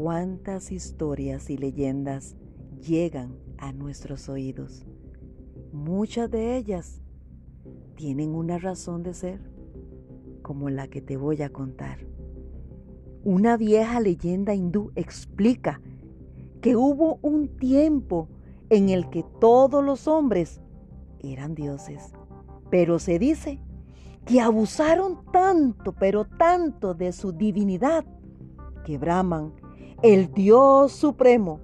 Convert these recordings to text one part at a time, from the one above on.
cuántas historias y leyendas llegan a nuestros oídos. Muchas de ellas tienen una razón de ser, como la que te voy a contar. Una vieja leyenda hindú explica que hubo un tiempo en el que todos los hombres eran dioses, pero se dice que abusaron tanto, pero tanto de su divinidad, que Brahman, el Dios Supremo,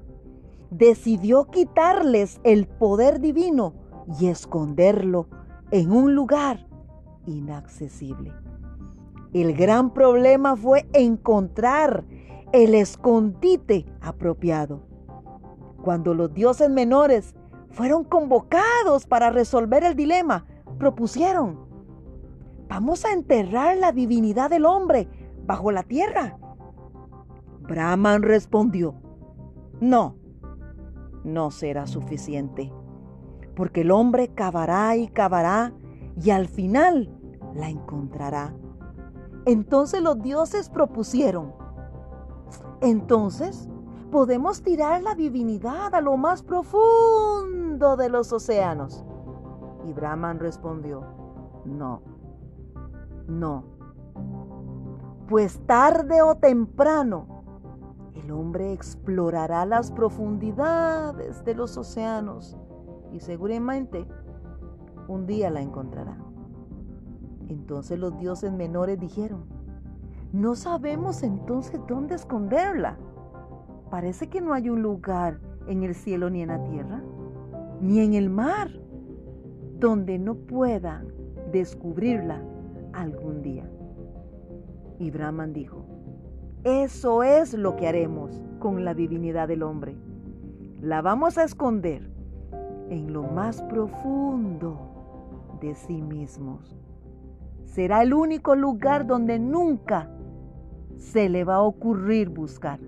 decidió quitarles el poder divino y esconderlo en un lugar inaccesible. El gran problema fue encontrar el escondite apropiado. Cuando los dioses menores fueron convocados para resolver el dilema, propusieron Vamos a enterrar la divinidad del hombre bajo la tierra. Brahman respondió, no, no será suficiente, porque el hombre cavará y cavará y al final la encontrará. Entonces los dioses propusieron, entonces podemos tirar la divinidad a lo más profundo de los océanos. Y Brahman respondió, no no. Pues tarde o temprano el hombre explorará las profundidades de los océanos y seguramente un día la encontrará. Entonces los dioses menores dijeron, no sabemos entonces dónde esconderla. Parece que no hay un lugar en el cielo ni en la tierra, ni en el mar, donde no puedan descubrirla algún día. Y Brahman dijo, eso es lo que haremos con la divinidad del hombre. La vamos a esconder en lo más profundo de sí mismos. Será el único lugar donde nunca se le va a ocurrir buscar.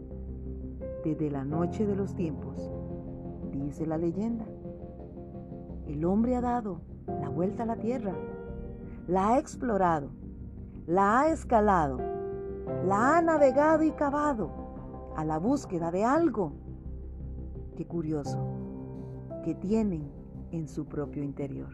Desde la noche de los tiempos, dice la leyenda, el hombre ha dado la vuelta a la tierra la ha explorado, la ha escalado, la ha navegado y cavado a la búsqueda de algo. Qué curioso, que tienen en su propio interior.